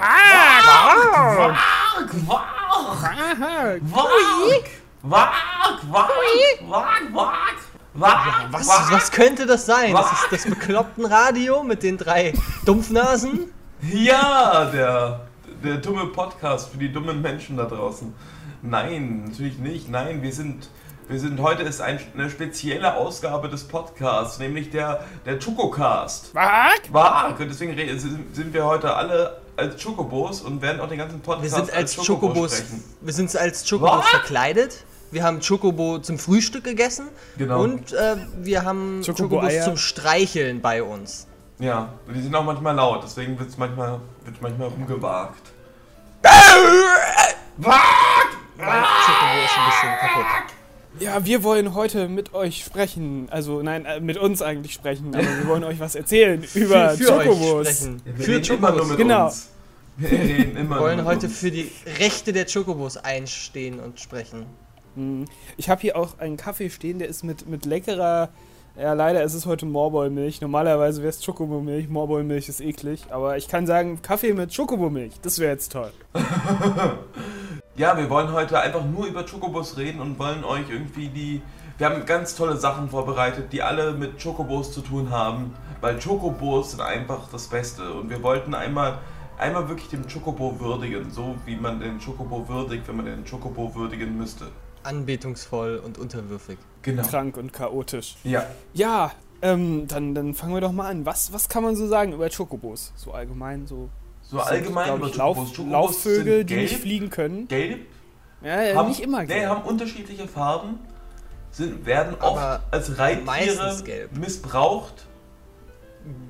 Quark! Quark! Quark! Quark! Quark! Was, was könnte das sein? Das ist das bekloppten Radio mit den drei Dumpfnasen? Ja, der, der dumme Podcast für die dummen Menschen da draußen. Nein, natürlich nicht. Nein, wir sind, wir sind heute ist ein, eine spezielle Ausgabe des Podcasts, nämlich der, der Chococast. Was? Quark! Und deswegen sind wir heute alle als Chocobos und werden auch den ganzen Podcast Wir sind als Chocobos Chocobos, sprechen. wir sind als Chocobos Was? verkleidet. Wir haben Chocobo zum Frühstück gegessen Genau. und äh, wir haben Chocobo Chocobos Eier. zum Streicheln bei uns. Ja, und die sind auch manchmal laut, deswegen wird es manchmal, wird's manchmal rumgewagt. Mein Chocobo ist ein bisschen kaputt. Ja, wir wollen heute mit euch sprechen. Also, nein, äh, mit uns eigentlich sprechen. Aber wir wollen euch was erzählen über für, für Chocobos. Wir für Chocobos. Genau. uns. Wir reden immer Wir wollen nur mit heute uns. für die Rechte der Chocobos einstehen und sprechen. Hm. Ich habe hier auch einen Kaffee stehen, der ist mit, mit leckerer. Ja, leider ist es heute Morboy-Milch. Normalerweise wäre es Chocobo-Milch. Morboy-Milch ist eklig. Aber ich kann sagen, Kaffee mit Chocobo-Milch, das wäre jetzt toll. Ja, wir wollen heute einfach nur über Chocobos reden und wollen euch irgendwie die. Wir haben ganz tolle Sachen vorbereitet, die alle mit Chocobos zu tun haben, weil Chocobos sind einfach das Beste und wir wollten einmal, einmal wirklich den Chocobo würdigen, so wie man den Chocobo würdigt, wenn man den Chocobo würdigen müsste. Anbetungsvoll und unterwürfig. Genau. Krank und chaotisch. Ja. Ja, ähm, dann, dann fangen wir doch mal an. Was, was kann man so sagen über Chocobos? So allgemein, so. So sind, allgemein über. Lauf, Laufvögel, sind die nicht gelb, fliegen können. Gelb, Ja, ja haben, nicht immer Nee, gelb. haben unterschiedliche Farben, sind, werden Aber oft als Reittiere missbraucht.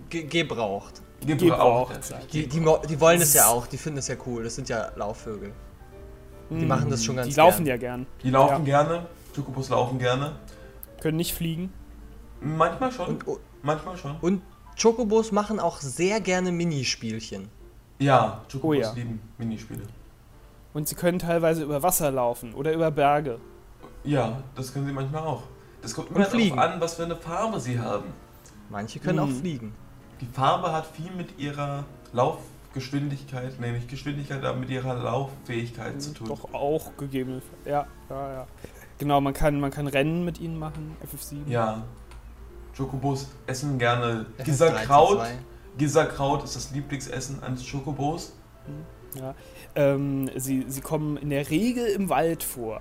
Ge gebraucht. Gebraucht. Die, die, die wollen es ja auch, die finden es ja cool. Das sind ja Laufvögel. Die machen das schon ganz Die laufen gern. ja gern. Die laufen gerne, Chocobos laufen gerne. Können nicht fliegen. Manchmal schon. Und, Manchmal schon. und Chocobos machen auch sehr gerne Minispielchen. Ja, Chocobos Oh ja. lieben Minispiele. Und sie können teilweise über Wasser laufen oder über Berge. Ja, das können sie manchmal auch. Das kommt immer darauf an, was für eine Farbe sie haben. Manche können auch Mhm. fliegen. Die Farbe hat viel mit ihrer Laufgeschwindigkeit, nee, nicht Geschwindigkeit, aber mit ihrer Lauffähigkeit zu tun. Doch auch gegeben. Ja, ja, ja. Genau, man kann, man kann Rennen mit ihnen machen, FF7. Ja. Chocobos essen gerne FF13 Gisserkraut. ist das Lieblingsessen eines Chocobos. Ja. Ähm, sie, sie kommen in der Regel im Wald vor,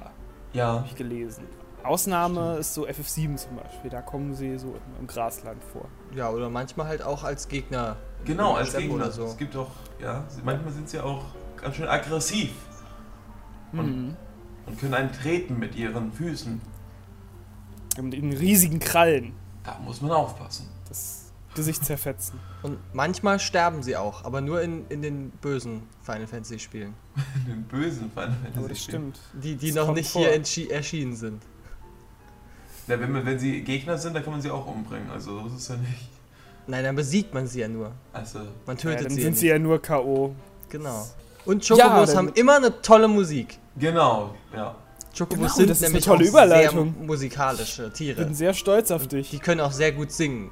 Ja. habe ich gelesen. Ausnahme ist so FF7 zum Beispiel, da kommen sie so im, im Grasland vor. Ja, oder manchmal halt auch als Gegner. Genau, als Step Gegner. Oder so. Es gibt auch, ja, manchmal sind sie auch ganz schön aggressiv Und- Mhm. und können einen treten mit ihren Füßen. Mit den riesigen Krallen, Da muss man aufpassen. das Gesicht zerfetzen. Und manchmal sterben sie auch, aber nur in, in den bösen Final Fantasy Spielen. In den bösen Final Fantasy. Aber das Spielen. stimmt. Die, die Das noch nicht vor. hier erschienen sind. Ja, wenn, man- wenn sie Gegner sind, dann kann man sie auch umbringen. Also, das ist ja nicht. Nein, dann besiegt man sie ja nur. Also, Man Ja, tötet dann sie. sind ja sie ja nur K.O. Genau. Und Chocobos dann- haben immer eine tolle Musik. genau, ja. Chocobos Genau, sind das ist eine nämlich tolle auch Überleitung. sehr musikalische Ich Tiere. bin sehr stolz auf Die dich. können auch sehr gut singen.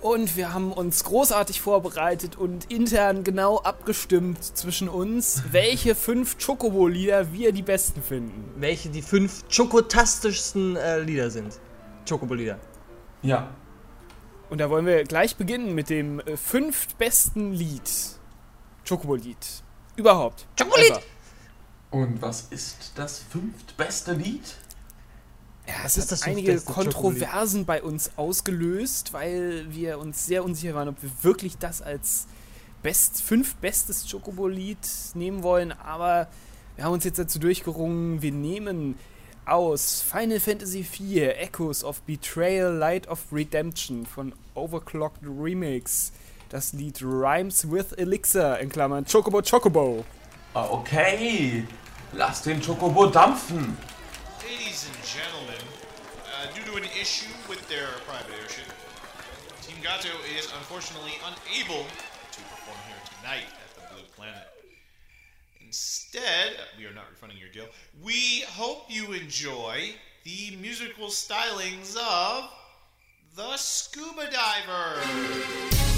Und wir haben uns großartig vorbereitet und intern genau abgestimmt zwischen uns, welche fünf Chocobo-Lieder wir die besten finden. welche die fünf chokotastischsten äh, Lieder sind. Chocobo-Lieder. Ja, Und da wollen wir gleich beginnen mit dem äh, fünftbesten Lied. Chocobo-Lied. Überhaupt. Chocolied! Ever. und was ist das fünftbeste Lied? Ja, Was es ist das einige fünftbeste Kontroversen bei uns ausgelöst, weil wir uns sehr unsicher waren, ob wir wirklich das als best, fünftbestes Chocobo-Lied nehmen wollen. Aber wir haben uns jetzt dazu durchgerungen, wir nehmen aus Final Fantasy IV Echoes of Betrayal Light of Redemption von Overclocked Remix das Lied Rhymes with Elixir in Klammern Chocobo Chocobo. Ah, okay. Lass den Chocobo dampfen. Ladies and gentlemen, an issue with their private airship, Team Gato is unfortunately unable to perform here tonight at the Blue Planet. Instead, we are not refunding your deal. We hope you enjoy the musical stylings of the Scuba Diver.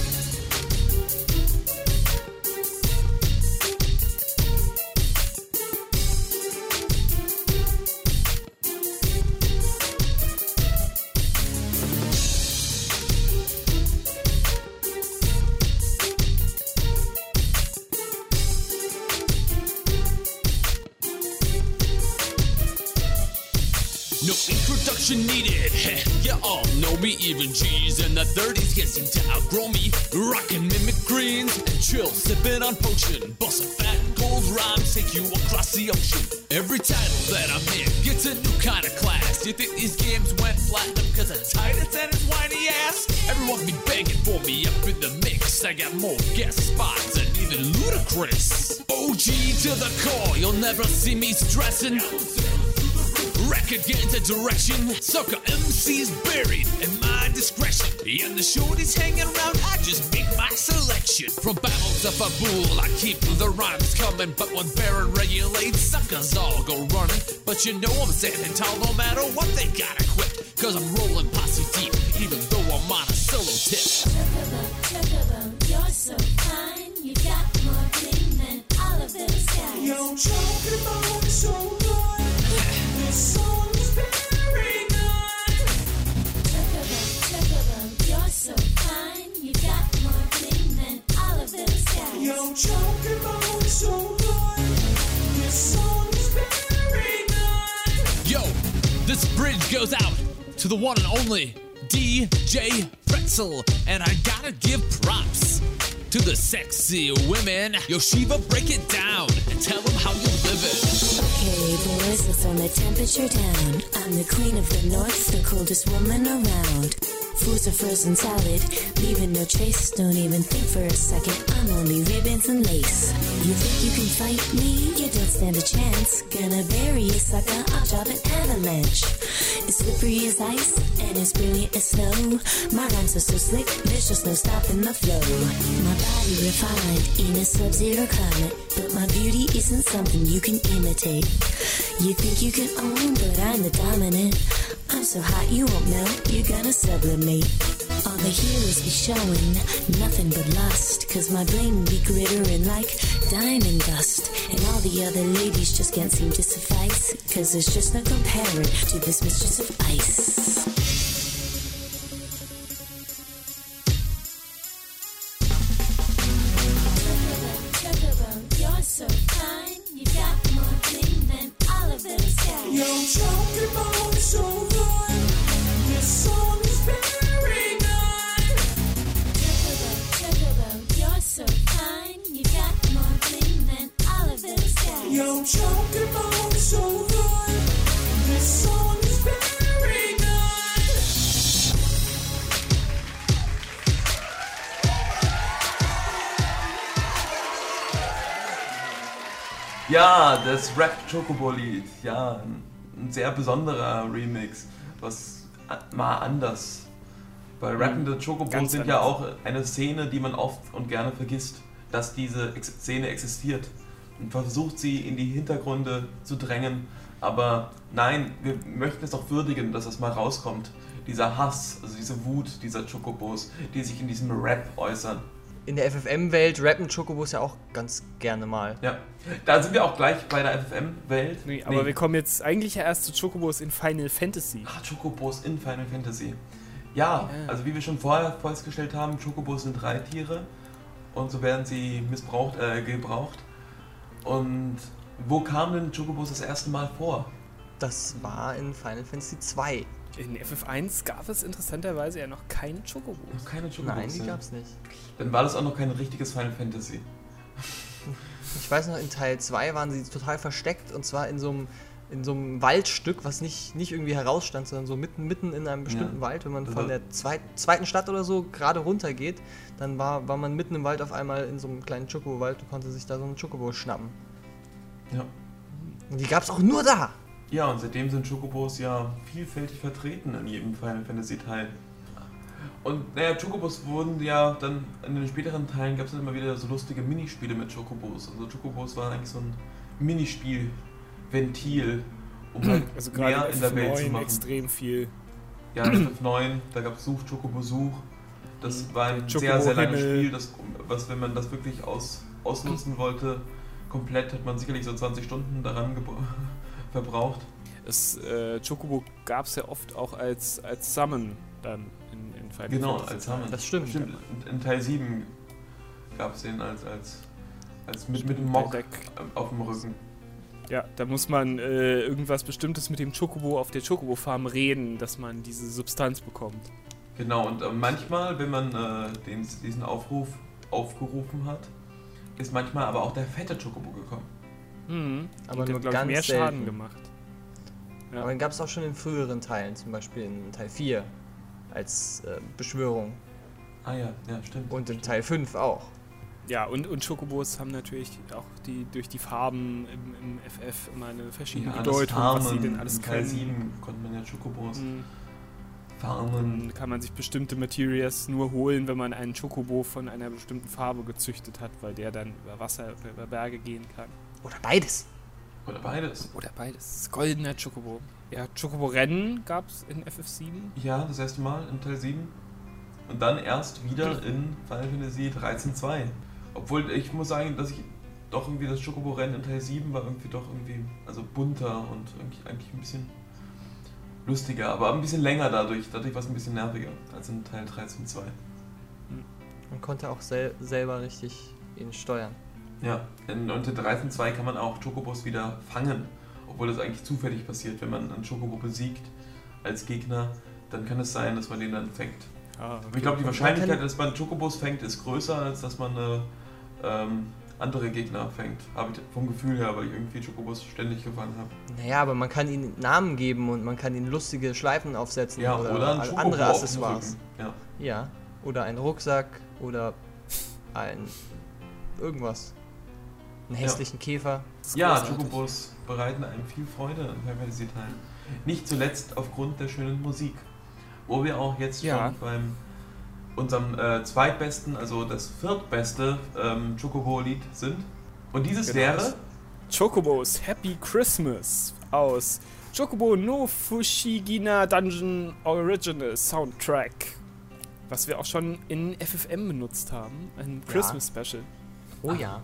Even G's in the 30s can't seem to outgrow me. Rockin' mimic greens and chill, sipping on potion. Bustin' fat gold rhymes take you across the ocean. Every title that I'm in gets a new kind of class. You think these games went platinum because of Titus and his whiny ass? Everyone be begging for me up in the mix. I got more guest spots than even ludicrous. OG to the core, you'll never see me stressing. Record get into direction. Sucker MC's buried in my discretion. And the shorties hanging around, I just make my selection. From battles of a bull, I keep the rhymes coming. But when Baron regulates, suckers all go running. But you know I'm standing tall no matter what they gotta quit. Cause I'm rolling posse deep, even though I'm on a solo tip. Chocobo, you're so fine. You got more bling than all of those guys. Yo, Chocobo so good. This song Yo, this bridge goes out to the one and only DJ Pretzel, and I gotta give props to the sexy women. Yo, Shiva, break it down and tell them how you live it. Okay, boys, let's turn the temperature down. I'm the queen of the north, the coldest woman around. Foods are frozen solid, leaving no trace. Don't even think for a second, I'm only ribbons and lace. You think you can fight me? You don't stand a chance. Gonna bury you, sucker, I'll drop an avalanche. It's slippery as ice, and as brilliant as snow. My rhymes are so slick, there's just no stopping the flow. My body refined in a sub-zero climate, but my beauty isn't something you can imitate. You think you can own, but I'm the dominant. I'm so hot you won't melt, you're gonna sublimate. All the heroes be showing nothing but lust, cause my bling be glittering like diamond dust. And all the other ladies just can't seem to suffice, cause there's just no comparing to this mistress of ice. Das Rap Chocobo Lied. Ja, ein, sehr besonderer Remix. Was mal anders. Weil rappende Chocobos Ganz sind ja anders. auch eine Szene, die man oft und gerne vergisst, dass diese Ex Szene existiert. Und versucht sie in die Hintergründe zu drängen. Aber nein, wir möchten es auch würdigen, dass das mal rauskommt. Dieser Hass, also diese Wut dieser Chocobos, die sich in diesem Rap äußern. In der FFM-Welt rappen Chocobos ja auch ganz gerne mal. Ja, da sind wir auch gleich bei der FFM-Welt. Nee, aber wir kommen jetzt eigentlich ja erst zu Chocobos in Final Fantasy. Ah, Chocobos in Final Fantasy. Ja, Ja. also wie wir schon vorher festgestellt haben, Chocobos sind Reittiere und so werden sie missbraucht, äh, gebraucht. Und wo kamen denn Chocobos das erste Mal vor? Das war in Final Fantasy 2. In FF1 gab es interessanterweise ja noch keine Chocobos. Noch keine Chocobos. Nein, die ja. gab's nicht. Dann war das auch noch kein richtiges Final Fantasy. Ich weiß noch, in Teil 2 waren sie total versteckt und zwar in so einem, in so einem Waldstück, was nicht, nicht irgendwie herausstand, sondern so mitten, mitten in einem bestimmten Ja. Wald. Wenn man Das von der zweit, zweiten Stadt oder so gerade runter geht, dann war, war man mitten im Wald auf einmal in so einem kleinen Chocobo-Wald und konnte sich da so einen Chocobo schnappen. Ja. Und die gab es auch nur da. Ja, und seitdem sind Chocobos ja vielfältig vertreten in jedem Final Fantasy Teil. Und naja, Chocobos wurden ja dann in den späteren Teilen gab es dann immer wieder so lustige Minispiele mit Chocobos. Also Chocobos waren eigentlich so ein Minispiel-Ventil, um halt Also mehr in der Welt zu F9 machen. extrem viel. Ja, in FF9, da gab es Such, Chocobo Such. Das war ein Chocobo sehr, sehr langes. Spiel, das, was, wenn man das wirklich aus, ausnutzen wollte, komplett hat man sicherlich so 20 Stunden daran gebra- verbraucht. Es, äh, Chocobo gab es ja oft auch als, als Summon dann in, in Final Genau, als Summon. Das stimmt. Stimmt, in, in Teil 7 gab es den als, als, als mit, mit dem Mock auf dem Rücken. Ja, da muss man äh, irgendwas Bestimmtes mit dem Chocobo auf der Chocobo-Farm reden, dass man diese Substanz bekommt. Genau, und äh, manchmal, wenn man äh, den, diesen Aufruf aufgerufen hat, ist manchmal aber auch der fette Chocobo gekommen. Mhm. Aber nur hat, glaub ich, mehr Schaden selten. gemacht. Ja. Aber den gab es auch schon in früheren Teilen, zum Beispiel in Teil 4 als äh, Beschwörung. Ah ja, ja, stimmt. Und in Teil 5 auch. Ja, und, und Chocobos haben natürlich auch die, durch die Farben im, im FF immer eine verschiedene Ja, Bedeutung, was sie Farmen denn alles in Teil können. 7 konnte man ja Chocobos Mhm. farmen. Dann kann man sich bestimmte Materials nur holen, wenn man einen Chocobo von einer bestimmten Farbe gezüchtet hat, weil der dann über Wasser, oder über Berge gehen kann. Oder beides. Oder beides. Oder beides. Goldener Chocobo. Ja, Chocobo-Rennen gab es in FF7. Ja, das erste Mal in Teil 7. Und dann erst wieder in Final Fantasy 13.2. Obwohl ich muss sagen, dass ich doch irgendwie das Chocobo-Rennen in Teil 7 war irgendwie doch irgendwie, also bunter und eigentlich, eigentlich ein bisschen lustiger, aber ein bisschen länger dadurch. Dadurch war es ein bisschen nerviger als in Teil 13.2. Man konnte auch sel selber richtig ihn steuern. Ja, in, in 13.2 kann man auch Chocobos wieder fangen, obwohl das eigentlich zufällig passiert. Wenn man einen Chocobo besiegt als Gegner, dann kann es sein, dass man den dann fängt. Ah, Aber ich glaube, die Wahrscheinlichkeit, dass man Chocobos fängt, ist größer, als dass man äh, ähm, andere Gegner fängt. Habe ich vom Gefühl her, weil ich irgendwie Chocobos ständig gefangen habe. Naja, aber man kann ihnen Namen geben und man kann ihnen lustige Schleifen aufsetzen Ja, oder, oder, andere Accessoires. Ja. Ja, oder ein Rucksack oder ein irgendwas. Einen hässlichen Käfer. das ist ja. Chocobos bereiten einem viel Freude Final Fantasy Teilen. Nicht zuletzt aufgrund der schönen Musik. Wo wir auch jetzt Ja. schon beim unserem äh, zweitbesten, also das viertbeste ähm, Chocobo-Lied sind. Und dieses Genau. wäre Chocobos Happy Christmas aus Chocobo no Fushigina Dungeon Original Soundtrack. Was wir auch schon in FFM benutzt haben. Ein Ja. Christmas Special. Oh ja.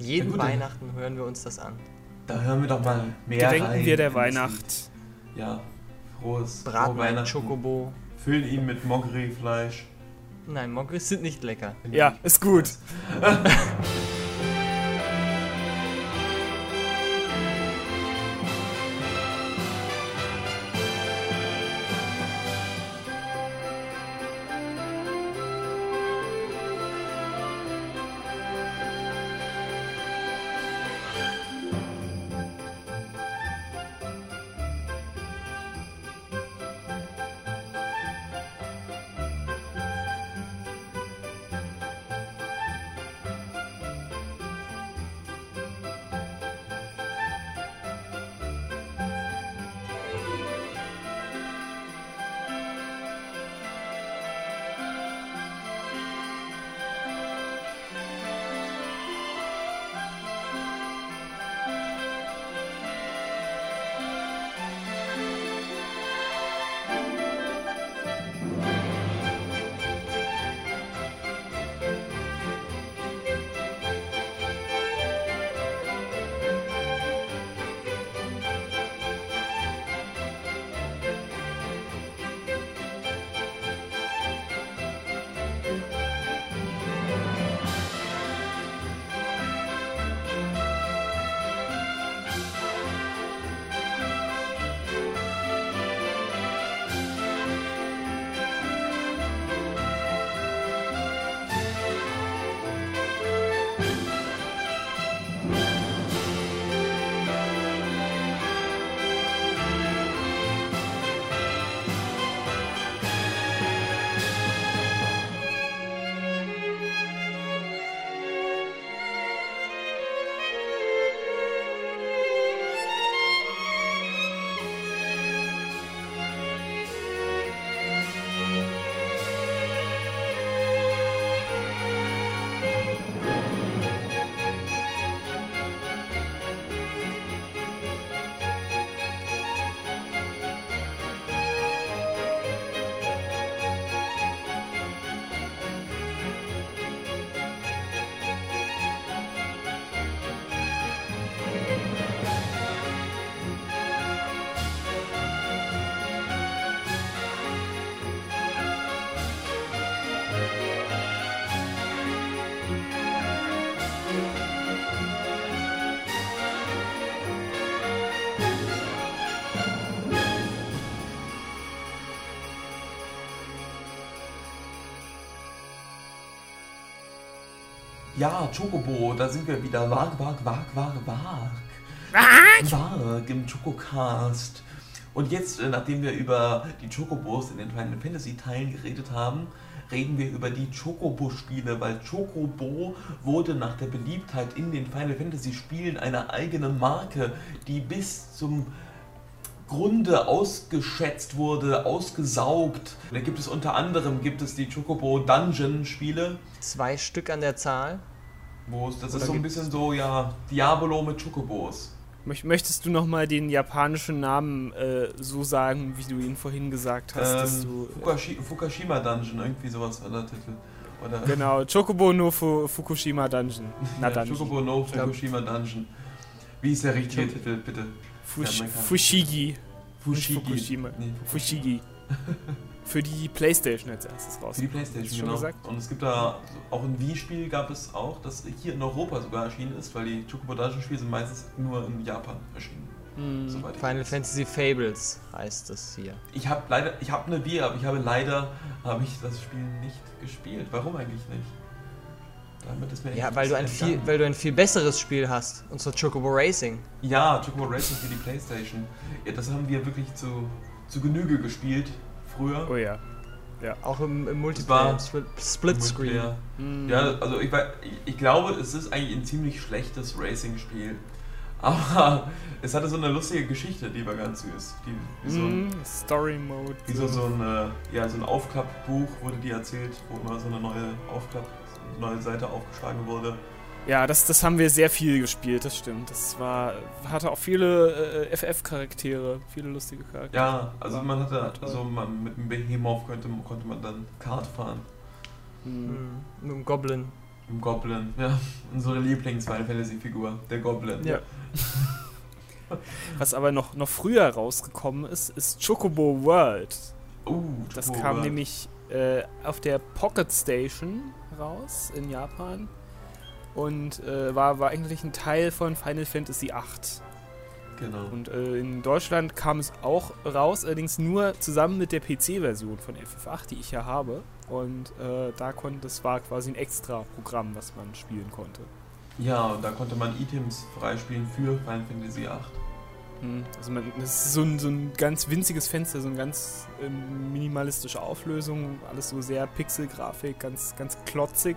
Jeden gut. Weihnachten hören wir uns das an. Da hören wir doch mal mehr Gedenken rein wir der. Weihnacht. Ja, frohes frohe Braten Weihnachten. Chocobo. Füllen ihn mit Mogri-Fleisch. Nein, Mogris sind nicht lecker. Ja, ist gut. Ja, Chocobo, da sind wir wieder. Wag, wag, wag, wag, wag. Wag im Chococast. Und jetzt, äh, nachdem wir über die Chocobos in den Final Fantasy Teilen geredet haben, reden wir über die Chocobo-Spiele, weil Chocobo wurde nach der Beliebtheit in den Final Fantasy Spielen eine eigene Marke, die bis zum Grunde ausgeschätzt wurde, ausgesaugt. Da gibt es unter anderem gibt es die Chocobo Dungeon Spiele, Zwei Stück an der Zahl. Wo das ist so ein bisschen so ja Diabolo mit Chocobos. Möcht- Möchtest du nochmal den japanischen Namen äh, so sagen, wie du ihn vorhin gesagt hast? dass Ähm, du, äh, Fukashi Fukushima Dungeon, irgendwie sowas war der Titel. Oder genau, Chocobo no Fu Fukushima Dungeon. Na ja, Dungeon. Chocobo no Fukushima Dungeon. Wie ist der richtige Titel, bitte? Fush Ja, Fushigi. Fushigi. Fukushima. Nee, Fushigi. Für die Playstation als erstes raus. Für die Playstation, schon genau. gesagt? Und es gibt da auch ein Wii-Spiel gab es auch, das hier in Europa sogar erschienen ist, weil die Chocobo Dungeon Spiele sind meistens nur in Japan erschienen. Hm. Final weiß. Fantasy Fables heißt es hier. Ich habe leider, ich habe eine Wii, aber ich habe leider, habe ich das Spiel nicht gespielt. Warum eigentlich nicht? Damit ist mir Ja, weil du, ein viel, weil du ein viel besseres Spiel hast. Und zwar Chocobo Racing. Ja, Chocobo Racing für die Playstation. Ja, das haben wir wirklich zu, zu Genüge gespielt früher. Oh ja. Auch im, im war Multiplayer, Split- Splitscreen. Multiplayer. Hm. Ja, also ich, ich, glaube, es ist eigentlich ein ziemlich schlechtes Racing-Spiel. Aber es hatte so eine lustige Geschichte, die war ganz süß. Die, wie so ein, Hm, Story Mode. wie so, so, ein, äh, ja, so ein Aufklappbuch wurde die erzählt, wo immer so eine neue Aufklapp, so eine neue Seite aufgeschlagen wurde. Ja, das, das haben wir sehr viel gespielt, das stimmt. Das war, hatte auch viele äh, FF-Charaktere, viele lustige Charaktere. Ja, also man hatte, also man, mit dem Behemoth konnte, konnte man dann Kart fahren. Hm. Hm, Mit dem Goblin. Im Goblin, ja. Unsere Lieblings-Final Fantasy-Figur, der Goblin. Ja. Was aber noch, noch früher rausgekommen ist, ist Chocobo World. Uh, Das Chocobo kam World. nämlich äh, auf der Pocket Station raus in Japan und äh, war, war eigentlich ein Teil von Final Fantasy VIII. Genau. Und äh, in Deutschland kam es auch raus, allerdings nur zusammen mit der PC-Version von FF8, die ich ja habe. Und äh, da konnte, das war quasi ein extra Programm, was man spielen konnte. Ja, und da konnte man Items freispielen für Final Fantasy VIII. Hm, Also man, das ist so ein, so ein ganz winziges Fenster, so eine ganz ähm, minimalistische Auflösung, alles so sehr Pixelgrafik, ganz, ganz klotzig,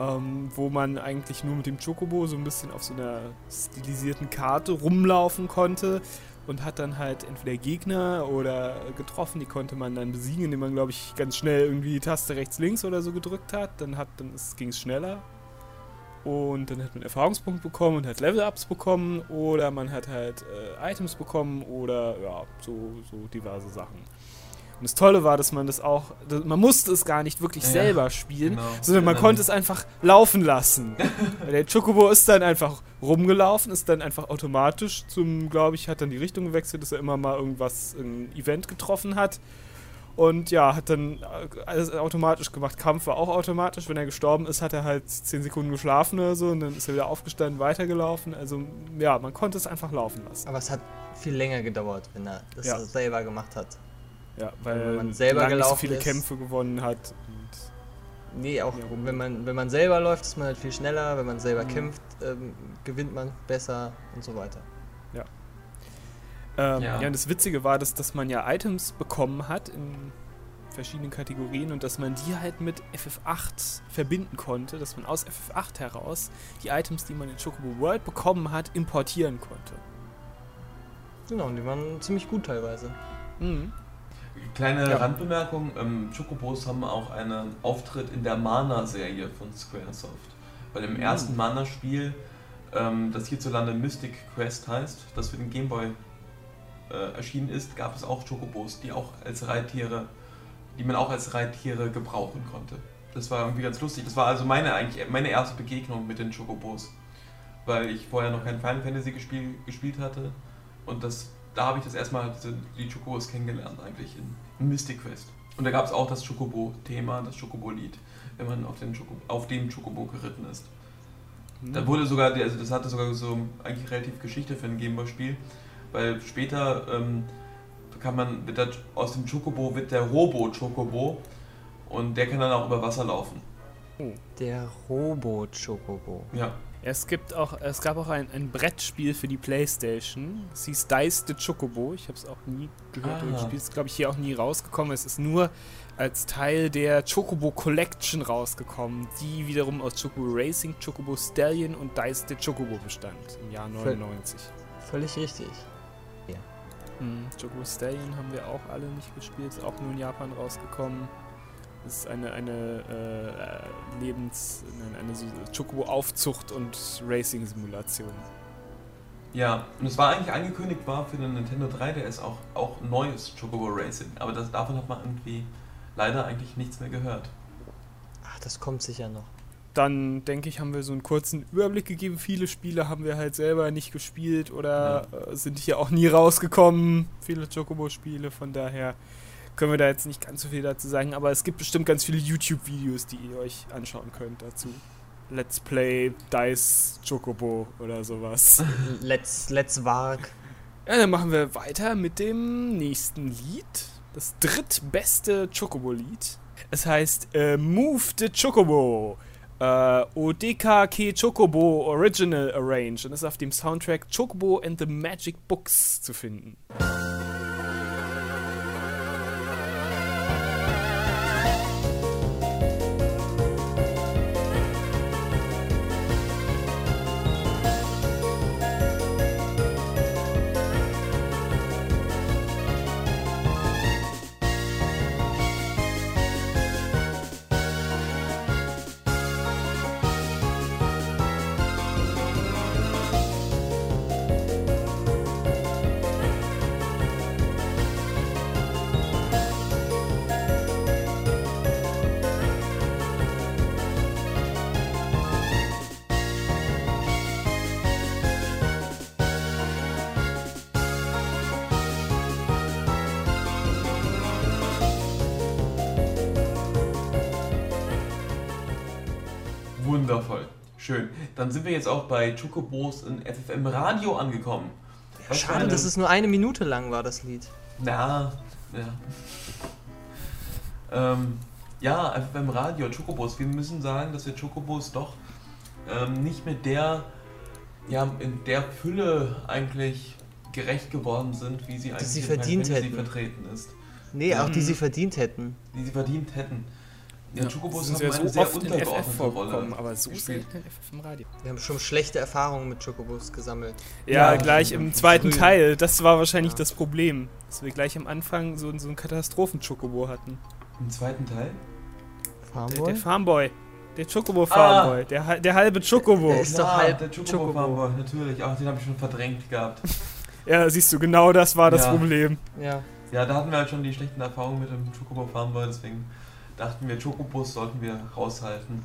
ähm, wo man eigentlich nur mit dem Chocobo so ein bisschen auf so einer stilisierten Karte rumlaufen konnte und hat dann halt entweder Gegner oder getroffen, die konnte man dann besiegen, indem man, glaube ich, ganz schnell irgendwie die Taste rechts, links oder so gedrückt hat, dann, hat, dann ging es schneller. Und dann hat man Erfahrungspunkte bekommen und hat Level-Ups bekommen oder man hat halt äh, Items bekommen oder ja, so, so diverse Sachen. Und das Tolle war, dass man das auch, dass, man musste es gar nicht wirklich Ja, selber spielen, genau. sondern man Ja, konnte es einfach laufen lassen. Der Chocobo ist dann einfach rumgelaufen, ist dann einfach automatisch zum, glaube ich, hat dann die Richtung gewechselt, dass er immer mal irgendwas, ein Event getroffen hat. Und ja, hat dann äh, alles automatisch gemacht. Kampf war auch automatisch. Wenn er gestorben ist, hat er halt 10 Sekunden geschlafen oder so und dann ist er wieder aufgestanden, weitergelaufen. Also ja, man konnte es einfach laufen lassen. Aber es hat viel länger gedauert, wenn er das Ja. selber gemacht hat. Ja, weil Wenn man selber lange nicht so gelaufen viele ist. Kämpfe gewonnen hat. Und Nee, auch Ja, wenn man, wenn man selber läuft, ist man halt viel schneller. Wenn man selber Mhm. kämpft, ähm, gewinnt man besser und so weiter. Ähm, Ja. ja. und das Witzige war, dass, dass man ja Items bekommen hat in verschiedenen Kategorien und dass man die halt mit FF8 verbinden konnte, dass man aus FF8 heraus die Items, die man in Chocobo World bekommen hat, importieren konnte. Genau, und die waren ziemlich gut teilweise. Mhm. Kleine Ja. Randbemerkung, ähm, Chocobos haben auch einen Auftritt in der Mana-Serie von Squaresoft. Weil im Mhm. ersten Mana-Spiel, ähm, das hierzulande Mystic Quest heißt, das für den Gameboy äh, erschienen ist, gab es auch Chocobos, die auch als Reittiere, die man auch als Reittiere gebrauchen konnte. Das war irgendwie ganz lustig. Das war also meine eigentlich meine erste Begegnung mit den Chocobos. Weil ich vorher noch kein Final Fantasy gespiel, gespielt hatte. Und das, da habe ich das erstmal diese, die Chocobos kennengelernt eigentlich in, Mystic Quest. Und da gab es auch das Chocobo-Thema, das Chocobo-Lied, wenn man auf, den Choco, auf dem Chocobo geritten ist. Mhm. Da wurde sogar, also das hatte sogar so eigentlich relativ Geschichte für ein Gameboy-Spiel, weil später ähm, kann man, wird das, aus dem Chocobo wird der Robo-Chocobo und der kann dann auch über Wasser laufen. Der Robo-Chocobo. Ja. Es gibt auch, es gab auch ein, ein Brettspiel für die Playstation. Es hieß Dice the Chocobo. Ich habe es auch nie gehört Ah. gespielt. Ist, glaube ich, hier auch nie rausgekommen. Es ist nur als Teil der Chocobo Collection rausgekommen, die wiederum aus Chocobo Racing, Chocobo Stallion und Dice the Chocobo bestand im Jahr 99. Völlig richtig. Hm, Chocobo Stallion haben wir auch alle nicht gespielt, ist auch nur in Japan rausgekommen. Das ist eine, eine äh, Lebens-, nein, eine Chocobo-Aufzucht und Racing-Simulation. Ja, und es war eigentlich angekündigt war für den Nintendo 3DS auch, auch neues Chocobo Racing. Aber das, davon hat man irgendwie leider eigentlich nichts mehr gehört. Ach, das kommt sicher noch. Dann denke ich, haben wir so einen kurzen Überblick gegeben. Viele Spiele haben wir halt selber nicht gespielt oder äh, sind hier auch nie rausgekommen. Viele Chocobo-Spiele, von daher können wir da jetzt nicht ganz so viel dazu sagen. Aber es gibt bestimmt ganz viele YouTube-Videos, die ihr euch anschauen könnt dazu. Let's Play Dice Chocobo oder sowas. Let's, let's Warg. Ja, dann machen wir weiter mit dem nächsten Lied. Das drittbeste Chocobo-Lied. Es heißt äh, Move the Chocobo. Äh, ODKK Chocobo Original Arrange und ist auf dem Soundtrack Chocobo and the Magic Books zu finden. Wundervoll. Schön. Dann sind wir jetzt auch bei Chocobos in FFM Radio angekommen. Was Schade, eine- dass es nur eine Minute lang war, das Lied. Na, ja. Ähm, ja, einfach beim Radio, Chocobos. Wir müssen sagen, dass wir Chocobos doch ähm, nicht mit der, ja, in der Fülle eigentlich gerecht geworden sind, wie sie eigentlich sie verdient hätten. vertreten ist. Nee, auch die sie verdient hätten. Die sie verdient hätten. Ja, Chocobos sind haben ja eine so sehr oft in FF untergeordnete Rolle aber so selten in FF im Radio. Wir haben schon schlechte Erfahrungen mit Chocobos gesammelt. Ja, Ja, gleich im zweiten Früh. Teil. Das war wahrscheinlich Ja. das Problem, dass wir gleich am Anfang so, so einen Katastrophen-Chocobo hatten. Im zweiten Teil? Der, Farmboy? der Farmboy. Der Chocobo Farmboy. Der, ha- der halbe Chocobo. Der ist doch halb der Chocobo, Chocobo. Farmboy, natürlich. Ach, den habe ich schon verdrängt gehabt. Ja, siehst du, genau das war das Ja. Problem. Ja. Ja, da hatten wir halt schon die schlechten Erfahrungen mit dem Chocobo Farmboy, deswegen dachten wir, Chocobos sollten wir raushalten.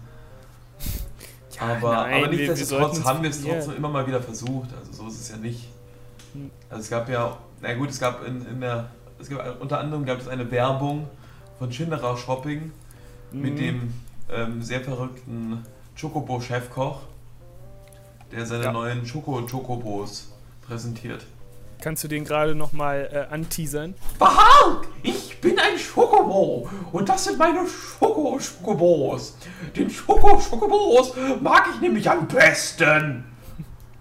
aber, nein, aber wir nichtsdestotrotz haben wir es ja. trotzdem immer mal wieder versucht. Also so ist es ja nicht. Hm. Also es gab ja, na gut, es gab in, in der, es gab, unter anderem gab es eine Werbung von Schinderer Shopping mit Mhm. dem ähm, sehr verrückten Chocobo-Chefkoch, der seine Ja. neuen Choco-Chocobos präsentiert. Kannst du den gerade nochmal äh, anteasern? Behark! Ich bin ein Schokobo und das sind meine Schoko-Schokobos. Den Schoko-Schokobos mag ich nämlich am besten.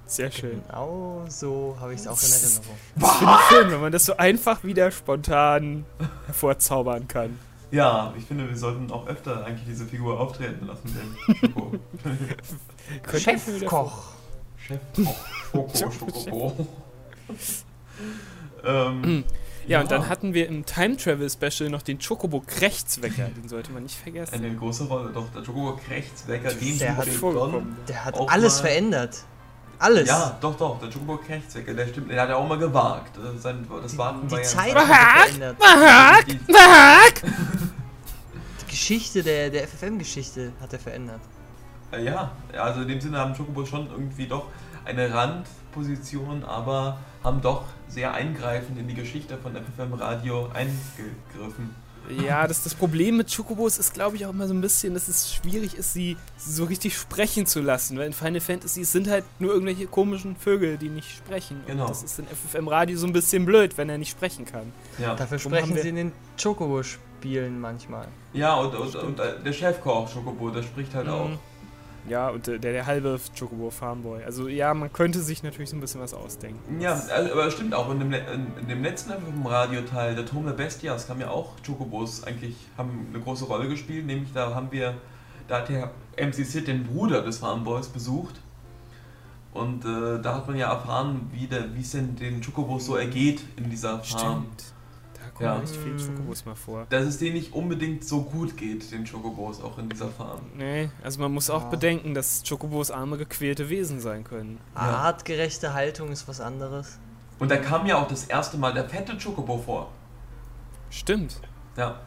Sehr schön. Genau so habe ich es auch in Erinnerung. Das finde ich schön, wenn man das so einfach wieder spontan hervorzaubern kann. Ja, ich finde, wir sollten auch öfter eigentlich diese Figur auftreten lassen, den Schoko. Chefkoch. Chefkoch, Schoko, Schokobo. ähm, Ja, und dann hatten wir im Time Travel Special noch den Chocobo Krechtswecker. Den sollte man nicht vergessen. eine große Rolle. Doch, der Chocobo Krechtswecker, den Der hat vorgekommen. Der hat alles verändert. Alles. Ja, doch, doch, der Chocobo Krechtswecker, der stimmt. Der hat ja auch mal gewagt. Äh, Sein, das Warten war Die ja Zeit hat er verändert. Die, Die Geschichte der, der FFM-Geschichte hat er verändert. Äh, Ja, ja, also in dem Sinne haben Chocobos schon irgendwie doch eine Randposition, aber haben doch sehr eingreifend in die Geschichte von FFM Radio eingegriffen. Ja, das, das Problem mit Chocobos ist, glaube ich, auch immer so ein bisschen, dass es schwierig ist, sie so richtig sprechen zu lassen. Weil in Final Fantasy es sind halt nur irgendwelche komischen Vögel, die nicht sprechen. Genau. Und das ist in FFM Radio so ein bisschen blöd, wenn er nicht sprechen kann. Ja, Dafür sprechen sie in den Chocobo-Spielen. spielen manchmal. Ja, und, und, und äh, der Chefkoch Chocobo, der spricht halt auch. Ja, und der, der halbe Chocobo Farmboy. Also ja, man könnte sich natürlich so ein bisschen was ausdenken. Ja, also, aber stimmt auch, in dem, in, dem letzten vom Radioteil, der Turm der Bestias, kamen ja auch Chocobos eigentlich, haben eine große Rolle gespielt, nämlich da haben wir, da hat der MC Sid den Bruder des Farmboys besucht und äh, da hat man ja erfahren, wie der- wie es denn den Chocobos so ergeht in dieser Farm. Stimmt. Kommen Ja. echt viele Chocobos mal vor. Dass es denen nicht unbedingt so gut geht, den Chocobos, auch in dieser Farm. Nee, also man muss auch Ja. bedenken, dass Chocobos arme, gequälte Wesen sein können. Ja. Artgerechte Haltung ist was anderes. Und da kam ja auch das erste Mal der fette Chocobo vor. Stimmt. Ja.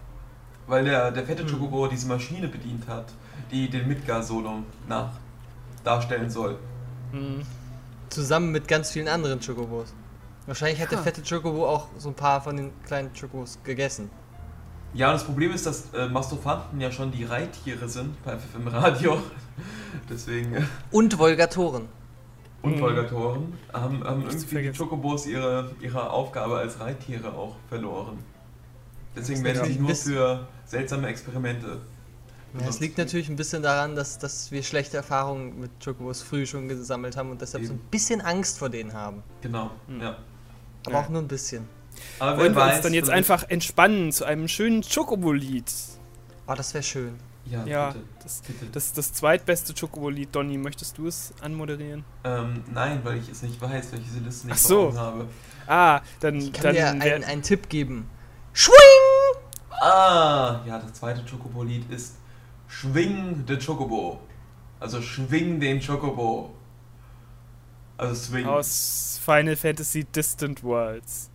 Weil der, der Hm. fette Chocobo diese Maschine bedient hat, die den Midgar-Solo nach darstellen soll. Hm. Zusammen mit ganz vielen anderen Chocobos. Wahrscheinlich hat der fette Chocobo auch so ein paar von den kleinen Chocobos gegessen. Ja, und das Problem ist, dass äh, Mastophanten ja schon die Reittiere sind bei FFM Radio. Deswegen äh, Und Volgatoren. und Volgatoren haben, haben irgendwie die. Chocobos ihre, ihre Aufgabe als Reittiere auch verloren. Deswegen werden sie nur für seltsame Experimente. Ja, es liegt natürlich ein bisschen daran, dass, dass wir schlechte Erfahrungen mit Chocobos früh schon gesammelt haben und deshalb so ein Eben. bisschen Angst vor denen haben. Genau, Hm. ja. Aber Ja. auch nur ein bisschen. Aber Wollen wir wer uns dann jetzt einfach entspannen zu einem schönen Chocobo-Lied? Oh, das wäre schön. Ja, Ja, bitte. das, bitte. das, das zweitbeste Chocobo-Lied. Donny, möchtest du es anmoderieren? Ähm, nein, weil ich es nicht weiß, weil ich diese Liste nicht Ach so. Habe. Ah, dann, Ich kann dann dir einen, einen Tipp geben. Schwing! Ah, ja, das zweite Chocobo-Lied ist Schwing the Chocobo. Also schwing den Chocobo. Also swing. aus Final Fantasy Distant Worlds.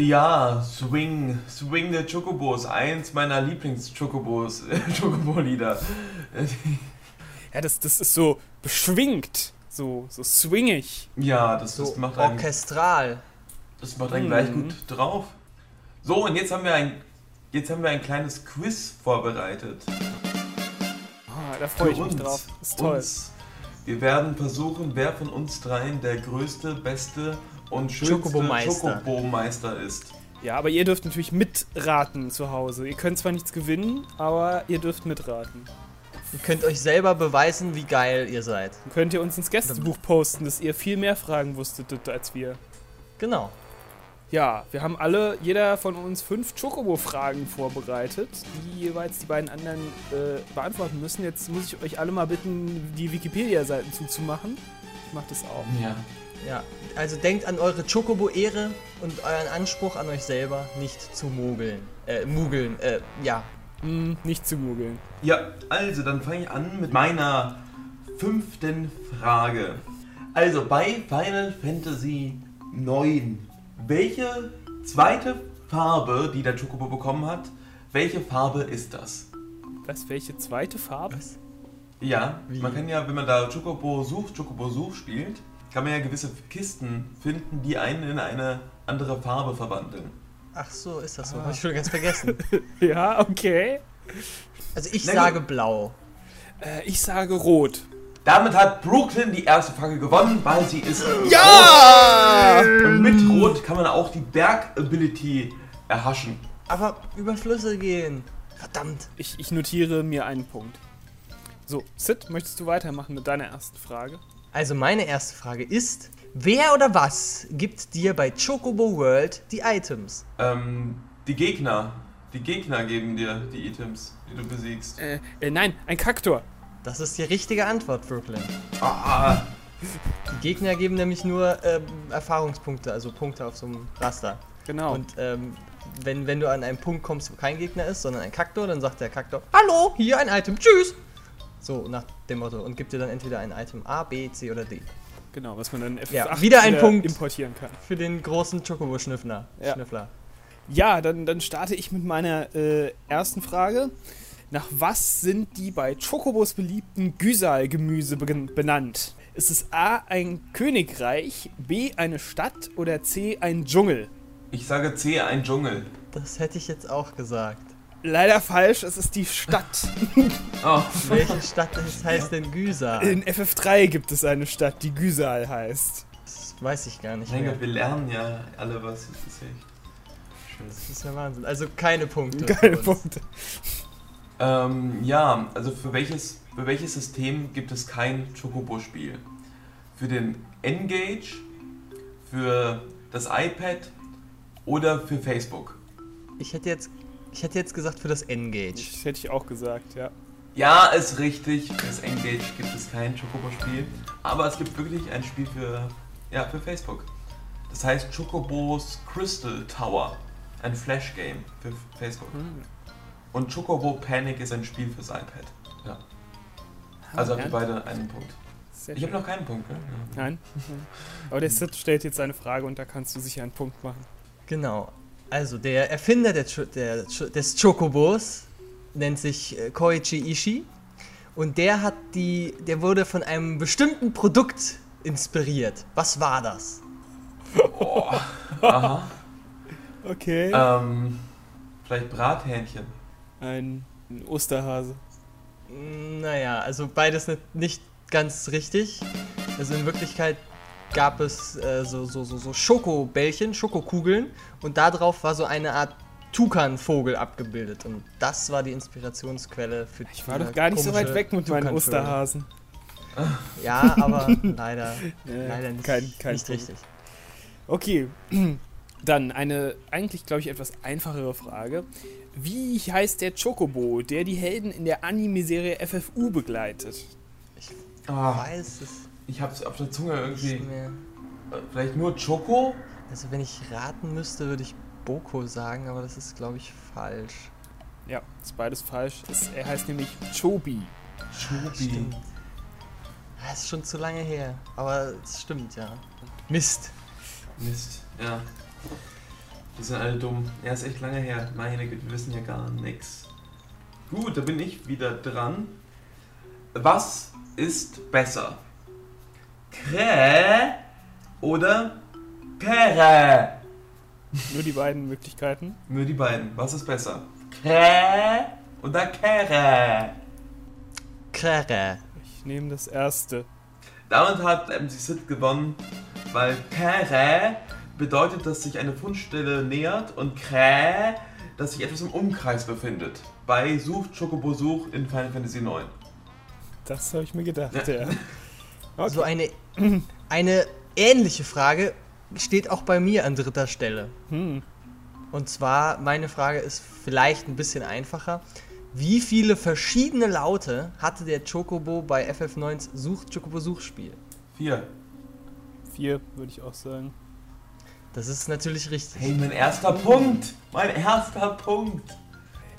Ja, Swing, Swing der Chocobos, eins meiner Lieblings-Chocobos, Chocobo-Lieder. Ja, das, das ist so beschwingt, so, so swingig. Ja, das, So das macht einen, orchestral. das macht einen gleich Mhm. gut drauf. So, und jetzt haben wir ein, jetzt haben wir ein kleines Quiz vorbereitet. Ah, da freue ich mich uns. drauf. Das ist toll. Uns. Wir werden versuchen, wer von uns dreien der größte, beste und schönste Chocobo-Meister. Chocobo-Meister ist. Ja, aber ihr dürft natürlich mitraten zu Hause. Ihr könnt zwar nichts gewinnen, aber ihr dürft mitraten. Ihr könnt euch selber beweisen, wie geil ihr seid. Dann könnt ihr uns ins Gästebuch posten, dass ihr viel mehr Fragen wusstet als wir. Genau. Ja, wir haben alle, jeder von uns fünf Chocobo-Fragen vorbereitet, die jeweils die beiden anderen äh, beantworten müssen. Jetzt muss ich euch alle mal bitten, die Wikipedia-Seiten zuzumachen. Ich mach das auch. Ja. Ja, also denkt an eure Chocobo-Ehre und euren Anspruch an euch selber, nicht zu mogeln. Äh, mugeln, äh, ja. Hm, nicht zu googeln. Ja, also dann fange ich an mit meiner fünften Frage. Also bei Final Fantasy 9, welche zweite Farbe, die der Chocobo bekommen hat, welche Farbe ist das? Was, welche zweite Farbe? Ja, Wie? man kann ja, wenn man da Chocobo sucht, Chocobo Such spielt, kann man ja gewisse Kisten finden, die einen in eine andere Farbe verwandeln. Ach so, ist das so. Ah. Hab ich schon ganz vergessen. Ja, okay. Also ich Na sage blau. Äh, ich sage rot. Damit hat Brooklyn die erste Frage gewonnen, weil sie ist Ja! Und mit Rot kann man auch die Berg-Ability erhaschen. Aber über Flüsse gehen. Verdammt. Ich, ich notiere mir einen Punkt. So, Sid, möchtest du weitermachen mit deiner ersten Frage? Also meine erste Frage ist, wer oder was gibt dir bei Chocobo World die Items? Ähm, die Gegner. Die Gegner geben dir die Items, die du besiegst. Äh, äh nein, ein Kaktor. Das ist die richtige Antwort, Brooklyn. Ah, Die Gegner geben nämlich nur ähm, Erfahrungspunkte, also Punkte auf so einem Raster. Genau. Und ähm, wenn, wenn du an einen Punkt kommst, wo kein Gegner ist, sondern ein Kaktor, dann sagt der Kaktor, Hallo, hier ein Item, tschüss. So nach dem Motto und gibt dir dann entweder ein Item A, B, C oder D. genau, was man dann F8 Ja, wieder ein Punkt. importieren kann. Für den großen Chocobo-Schnüffler. Ja. Schnüffler. Ja, dann, dann starte ich mit meiner äh, ersten Frage. Nach was sind die bei Chocobos beliebten Güsal-Gemüse ben- benannt? Ist es A ein Königreich, B eine Stadt oder C ein Dschungel? ich sage C, ein Dschungel. Das hätte ich jetzt auch gesagt. Leider falsch, es ist die Stadt. Oh, Welche Stadt ist, heißt denn Güsa? In FF3 gibt es eine Stadt, die Güsal heißt. Das weiß ich gar nicht mein mehr. Gott, wir lernen ja alle was. Das ist echt schön. Das ist ja Wahnsinn. Also keine Punkte. Keine. Punkte. Ähm, ja, also für welches, für welches System gibt es kein Chocobo-Spiel? Für den Engage, für das iPad oder für Facebook? Ich hätte jetzt, ich hätte jetzt gesagt für das Engage. Das hätte ich auch gesagt, ja. Ja, ist richtig. Für das Engage gibt es kein Chocobo-Spiel. Aber es gibt wirklich ein Spiel für, ja, für Facebook. Das heißt Chocobos Crystal Tower. Ein Flash-Game für Facebook. Und Chocobo Panic ist ein Spiel fürs iPad. Ja. Also habt ihr beide einen Punkt. Sehr Ich habe noch keinen Punkt, ne? Ja. Nein. Aber der Sid stellt jetzt eine Frage und da kannst du sicher einen Punkt machen. Genau. Also der Erfinder der, Cho- der, Cho- des Chocobos nennt sich äh, Koichi Ishii und der hat die, der wurde von einem bestimmten Produkt inspiriert. Was war das? Aha. Okay. Ähm, vielleicht Brathähnchen. Ein, ein Osterhase. Naja, also beides nicht, nicht ganz richtig. Also in Wirklichkeit gab es äh, so, so, so, so Schokobällchen, Schokokugeln und darauf war so eine Art Tukanvogel abgebildet und das war die Inspirationsquelle für Ich war doch gar nicht so weit weg mit meinen. Osterhasen. Ja, aber leider, Äh, leider nicht, kein, kein nicht richtig. Okay, dann eine eigentlich, glaube ich, etwas einfachere Frage. Wie heißt der Chocobo, der die Helden in der Anime-Serie FFU begleitet? Ah, Weiß es ich hab's auf der Zunge irgendwie. Äh, Vielleicht nur Choco? Also wenn ich raten müsste, würde ich Boko sagen, aber das ist glaube ich falsch. Ja, ist beides falsch. Es, er heißt nämlich Chobi. Chobi. Stimmt. Das ist schon zu lange her, aber es stimmt ja. Mist. Mist, ja. Die sind alle dumm. Ja, ist echt lange her. Meine Güte, wir wissen ja gar nichts. Gut, da bin ich wieder dran. Was ist besser? Krä oder Kere? Nur die beiden Möglichkeiten. Nur die beiden. Was ist besser? Krä oder Kere? Kräre. Ich nehme das erste. Damit hat MC Sid gewonnen, weil Kere bedeutet, dass sich eine Fundstelle nähert und Krä, dass sich etwas im Umkreis befindet. Bei Such Chocobo Such in Final Fantasy IX. Das habe ich mir gedacht, Ja. ja. Okay. So eine, eine ähnliche Frage steht auch bei mir an dritter Stelle. Hm. Und zwar, meine Frage ist vielleicht ein bisschen einfacher. Wie viele verschiedene Laute hatte der Chocobo bei FF9s Such Chocobo Suchspiel? Vier. Vier, würde ich auch sagen. Das ist natürlich richtig. Hey, mein erster Punkt! Mein erster Punkt!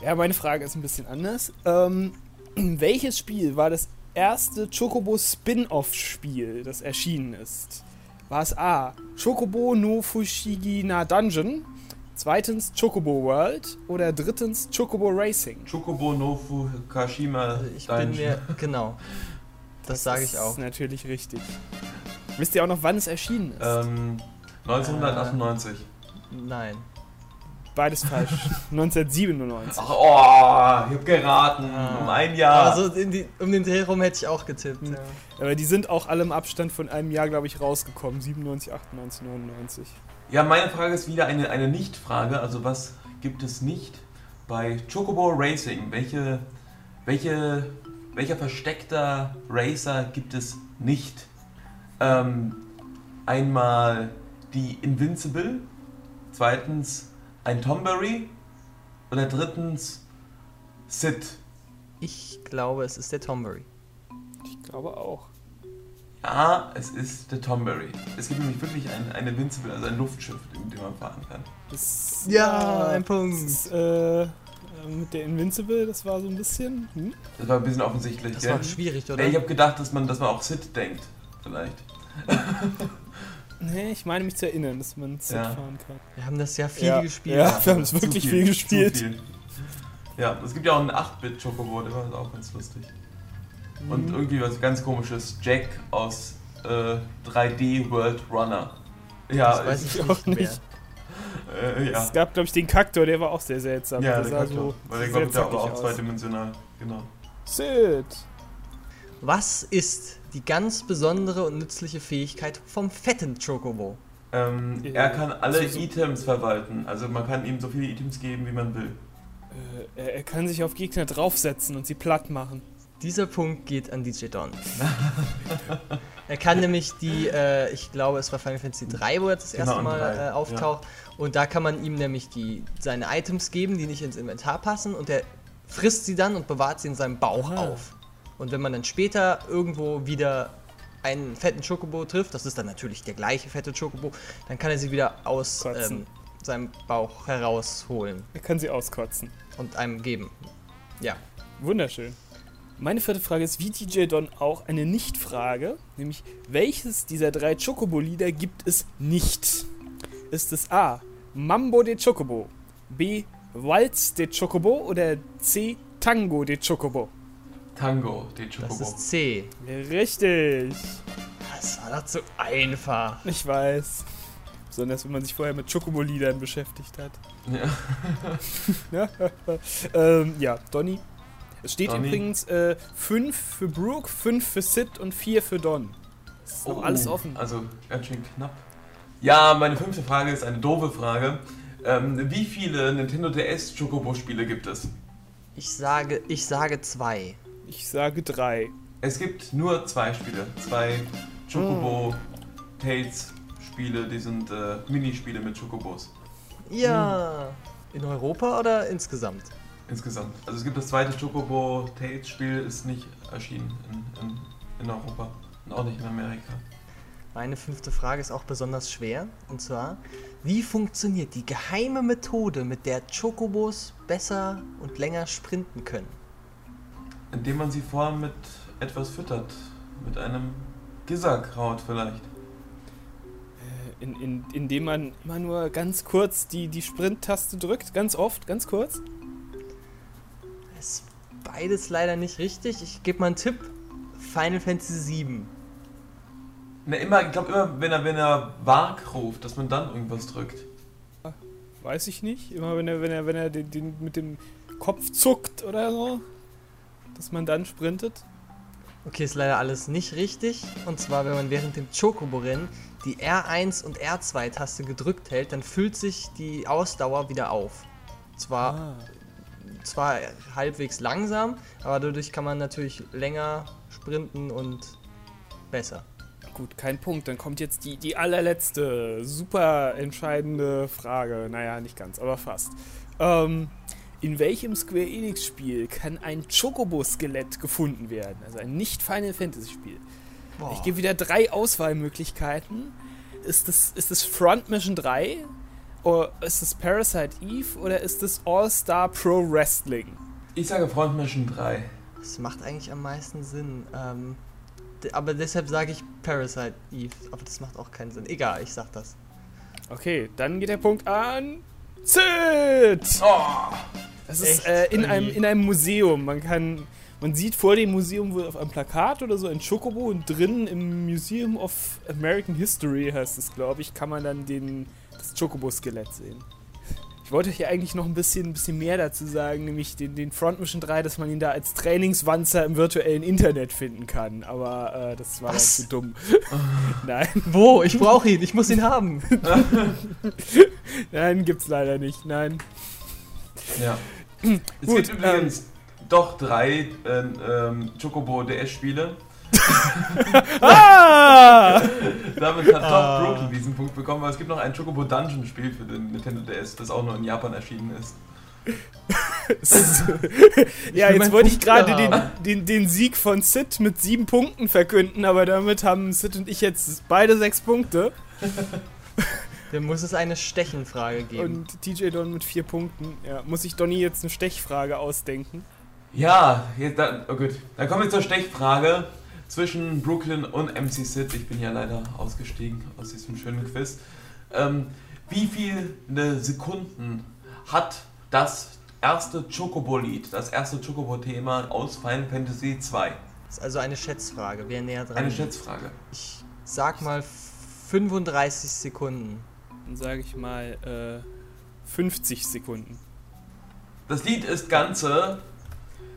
Ja, meine Frage ist ein bisschen anders. Ähm, welches Spiel war das erste Chocobo Spin-off-Spiel, das erschienen ist? War es A. Chocobo no Fushigina Dungeon? Zweitens Chocobo World? Oder drittens Chocobo Racing? Chocobo no Fukashima Also ich bin mir, genau. Das sage ich Das auch. ist natürlich richtig. Wisst ihr auch noch, wann es erschienen ist? Ähm, 1998. Nein. Beides falsch. 1997. Ach, oh, ich hab geraten. Um ein Jahr. Aber so in die, um den Dreh rum hätte ich auch getippt. Ja. Aber die sind auch alle im Abstand von einem Jahr, glaube ich, rausgekommen. 97, 98, 99. Ja, meine Frage ist wieder eine, eine Nicht-Frage. Also, was gibt es nicht bei Chocobo Racing? Welche, welche, welcher versteckter Racer gibt es nicht? Ähm, einmal die Invincible, zweitens ein Tomberry oder drittens Sid. Ich glaube, es ist der Tomberry. Ich glaube auch. Ja, es ist der Tomberry. Es gibt nämlich wirklich ein, ein Invincible, also ein Luftschiff, mit dem man fahren kann. Das, Ja, ein Punkt. Das ist, äh, mit der Invincible, das war so ein bisschen. Hm? Das war ein bisschen offensichtlich. Das gell? war schwierig, oder? Ja, ich habe gedacht, dass man, dass man auch Sid denkt. Vielleicht. Nee, ich meine mich zu erinnern, dass man Sid Ja. fahren kann. Wir haben das ja viel ja. gespielt. Ja, wir haben es wirklich viel, gespielt. zu viel. Ja, es gibt ja auch einen 8-Bit-Chocobo, der war auch ganz lustig. Und Mhm. irgendwie was ganz komisches. Jack aus äh, 3D World Runner. Ja, das weiß ich auch nicht äh, ja. Es gab, glaube ich, den Kaktor, der war auch sehr seltsam. Ja, der der Kaktor. so Weil der glaube ich, der war zackig auch aus. zweidimensional. Genau. Sid. Was ist die ganz besondere und nützliche Fähigkeit vom fetten Chocobo? Ähm, Ja, er kann alle so- so- Items verwalten. Also man kann ihm so viele Items geben, wie man will. Äh, er, kann sich auf Gegner draufsetzen und sie platt machen. Dieser Punkt geht an DJ Don. er kann nämlich die, äh, ich glaube, es war Final Fantasy 3, wo er das Genau, erste Mal äh, auftaucht. Und da kann man ihm nämlich die, seine Items geben, die nicht ins Inventar passen. Und er frisst sie dann und bewahrt sie in seinem Bauch Aha. auf. Und wenn man dann später irgendwo wieder einen fetten Chocobo trifft, das ist dann natürlich der gleiche fette Chocobo, dann kann er sie wieder aus ähm, seinem Bauch herausholen Er kann sie auskotzen. und einem geben. Ja. Wunderschön. Meine vierte Frage ist, wie DJ Don auch, eine Nicht-Frage, nämlich welches dieser drei Chocobo-Lieder gibt es nicht? Ist es A. Mambo de Chocobo, B. Waltz de Chocobo oder C. Tango de Chocobo? Tango, Das Chocobo. ist C. Richtig. Das war doch zu einfach. Ich weiß. Besonders wenn man sich vorher mit Chocobo-Liedern beschäftigt hat. Ja. ähm, ja, Donny. Es steht Donny. übrigens 5 für Brooke, 5 für Sid und 4 für Don. Das ist noch Oh, alles offen. Also ganz schön knapp. Ja, meine fünfte Frage ist eine doofe Frage. Ähm, wie viele Nintendo DS Chocobo-Spiele gibt es? Ich sage, ich sage zwei. Ich sage 3. Es gibt nur zwei Spiele. Zwei Chocobo Tales Spiele, die sind äh, Minispiele mit Chocobos. Ja. In Europa oder insgesamt? Insgesamt. Also es gibt das zweite Chocobo Tales Spiel, ist nicht erschienen in, in, in Europa und auch nicht in Amerika. Meine fünfte Frage ist auch besonders schwer. Und zwar, wie funktioniert die geheime Methode, mit der Chocobos besser und länger sprinten können? Indem man sie vorher mit etwas füttert. Mit einem Gisserkraut vielleicht. In, in, indem man immer nur ganz kurz die, die Sprint-Taste drückt, ganz oft, ganz kurz. Ist beides leider nicht richtig. Ich gebe mal einen Tipp. Final Fantasy VII. Na, immer, ich glaube immer, wenn er, wenn er Vark ruft, dass man dann irgendwas drückt. Weiß ich nicht. Immer wenn er, wenn er, wenn er den, den mit dem Kopf zuckt oder so, dass man dann sprintet. Okay, ist leider alles nicht richtig. Und zwar, wenn man während dem Chocobo-Rennen die R1 und R2-Taste gedrückt hält, dann füllt sich die Ausdauer wieder auf. Zwar, Ah. zwar halbwegs langsam, aber dadurch kann man natürlich länger sprinten und besser. Gut, kein Punkt. Dann kommt jetzt die, die allerletzte, super entscheidende Frage. Naja, nicht ganz, aber fast. Ähm, in welchem Square Enix-Spiel kann ein Chocobo-Skelett gefunden werden? Also ein nicht-Final Fantasy-Spiel. Boah. Ich gebe wieder drei Auswahlmöglichkeiten. Ist das, ist das Front Mission 3? Oder ist das Parasite Eve? Oder ist das All-Star Pro Wrestling? Ich sage Front Mission 3. Das macht eigentlich am meisten Sinn. Ähm, aber deshalb sage ich Parasite Eve. Aber das macht auch keinen Sinn. Egal, ich sag das. Okay, dann geht der Punkt an. Sid! Oh, Das ist äh, in, einem, in einem Museum. Man kann. Man sieht vor dem Museum wohl auf einem Plakat oder so ein Chocobo und drinnen im Museum of American History heißt es, glaube ich, kann man dann den, das Chocobo-Skelett sehen. Ich wollte hier eigentlich noch ein bisschen, ein bisschen mehr dazu sagen, nämlich den, den Front Mission 3, dass man ihn da als Trainingswanzer im virtuellen Internet finden kann. Aber äh, das war dann Was? zu dumm. Nein, Wo? Ich brauche ihn. Ich muss ihn haben. nein, gibt's leider nicht. Nein. ja. Es Gut, gibt übrigens doch drei ähm, ähm, Chocobo DS-Spiele. Ah! Damit hat Ah. doch Brooklyn diesen Punkt bekommen, aber es gibt noch ein Chocobo Dungeon Spiel für den Nintendo DS, das auch nur in Japan erschienen ist. ja, jetzt wollte ich gerade den, den, den Sieg von Sid mit sieben Punkten verkünden, aber damit haben Sid und ich jetzt beide sechs Punkte Dann muss es eine Stechenfrage geben. und TJ Don mit vier Punkten. Ja, muss ich Donny jetzt eine Stechfrage ausdenken? Ja, jetzt da, oh gut. Dann kommen wir zur Stechfrage zwischen Brooklyn und MC Sid. Ich bin ja leider ausgestiegen aus diesem schönen Quiz. Ähm, wie viele Sekunden hat das erste Chocobo-Lied, das erste Chocobo-Thema aus Final Fantasy 2? Das ist also eine Schätzfrage. Wer näher dran Eine. Schätzfrage. Ich sag mal 35 Sekunden. Dann sage ich mal äh, 50 Sekunden. Das Lied ist ganze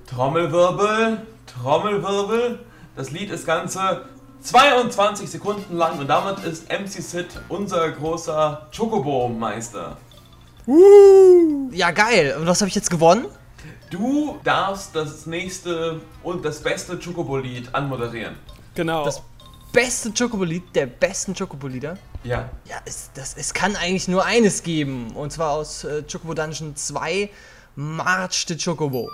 Trommelwirbel, Trommelwirbel. Das Lied ist ganze 22 Sekunden lang und damit ist MC Sid unser großer Chocobo-Meister. Ja, geil. Und was habe ich jetzt gewonnen? Du darfst das nächste und das beste Chocobo-Lied anmoderieren. Genau. Das beste Chocobo-Lied der besten Chocobo-Lieder. Ja. Ja, es, das, es kann eigentlich nur eines geben. Und zwar aus äh, Chocobo Dungeon 2, March the Chocobo.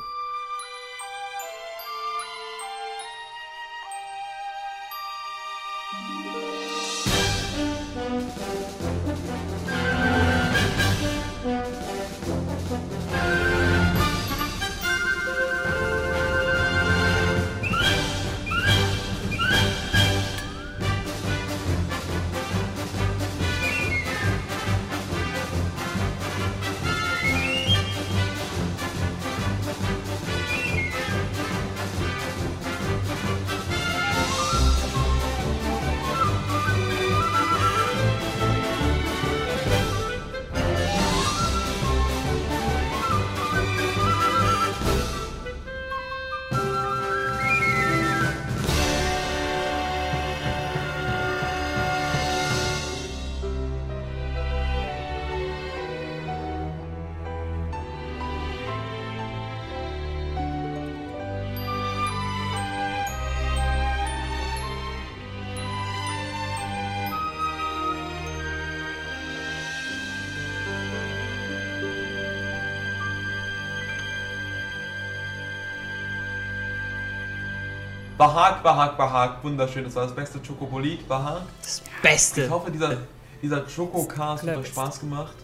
Bahag, Bahag, Bahag. Wunderschön. Das war das beste Chocobo-Lied. Bahag. Das Ich Beste. hoffe, dieser, dieser Choco-Cast hat euch. Spaß gemacht.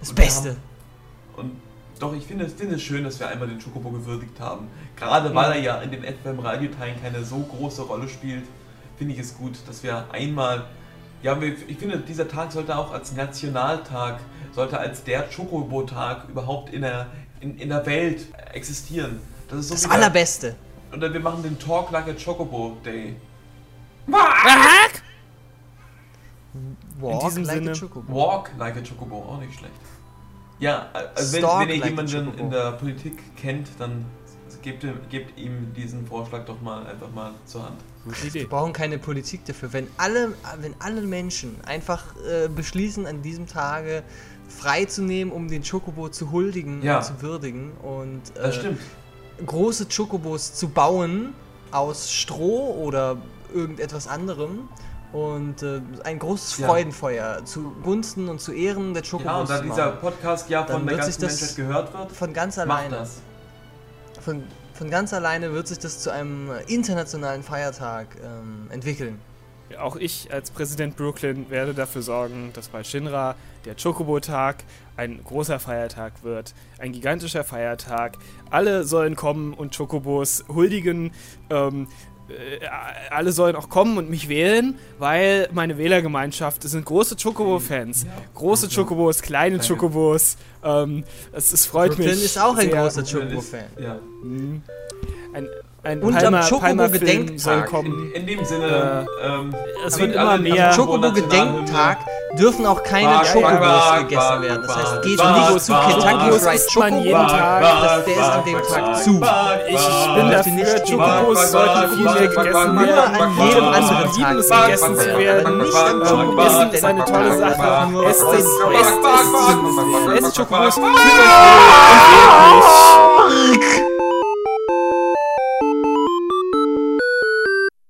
Das Und Beste. haben- Und doch, ich finde, finde es schön, dass wir einmal den Chocobo gewürdigt haben. Gerade weil er ja in den FM-Radioteilen keine so große Rolle spielt, finde ich es gut, dass wir einmal Ja, ich finde, dieser Tag sollte auch als Nationaltag, sollte als der Chocobo-Tag überhaupt in der, in, in der Welt existieren. Das ist so Das wie allerbeste. Oder wir machen den Talk Like a Chocobo Day. Walk diesem like a Sinne- Chocobo. Walk like a Chocobo, auch nicht schlecht. Ja, also wenn, Stalk wenn ihr like a jemanden in der Politik kennt, dann gebt, ihm- gebt ihm diesen Vorschlag doch mal einfach mal zur Hand. Gute Wir Idee. brauchen keine Politik dafür. Wenn alle, wenn alle Menschen einfach äh, beschließen, an diesem Tage freizunehmen, um den Chocobo zu huldigen Ja. und zu würdigen und Das äh, stimmt. Große Chocobos zu bauen aus Stroh oder irgendetwas anderem und äh, ein großes Ja. Freudenfeuer zu Gunsten und zu Ehren der Chocobos Ja, und da dieser. Podcast ja von der wird sich ganzen das Menschheit gehört wird, von ganz macht alleine. das. Von, von ganz alleine wird sich das zu einem internationalen Feiertag ähm, entwickeln. Auch ich als Präsident Brooklyn werde dafür sorgen, dass bei Shinra der Chocobo-Tag ein großer Feiertag wird. Ein gigantischer Feiertag. Alle sollen kommen und Chocobos huldigen. Ähm, äh, alle sollen auch kommen und mich wählen, weil meine Wählergemeinschaft das sind große Chocobo-Fans. Große Chocobos, kleine. Chocobos. Ähm, es, es freut Brooklyn mich. ist auch ein sehr. großer Chocobo-Fan. Ja. Ein, ein Und am Palmer, Chocobo Palmer-Film Gedenktag. soll kommen. In, in dem Sinne, ähm, es wird immer mehr. Chocobo-Gedenktag dürfen auch keine Chocobos gegessen werden. Das heißt, geht nicht zu Kentucky Fried isst man Choco, jeden Tag. das, der ist an dem Tag zu. Ich bin dafür, nicht Chocobos sollten viel mehr gegessen Nur werden. an jedem anderen Tag es, gegessen zu werden. Nicht am Ähm, Chocobo Essen ist eine tolle Sache. Esst es, esst es, esst Chocobos, fühlt euch wohl und wählt mich.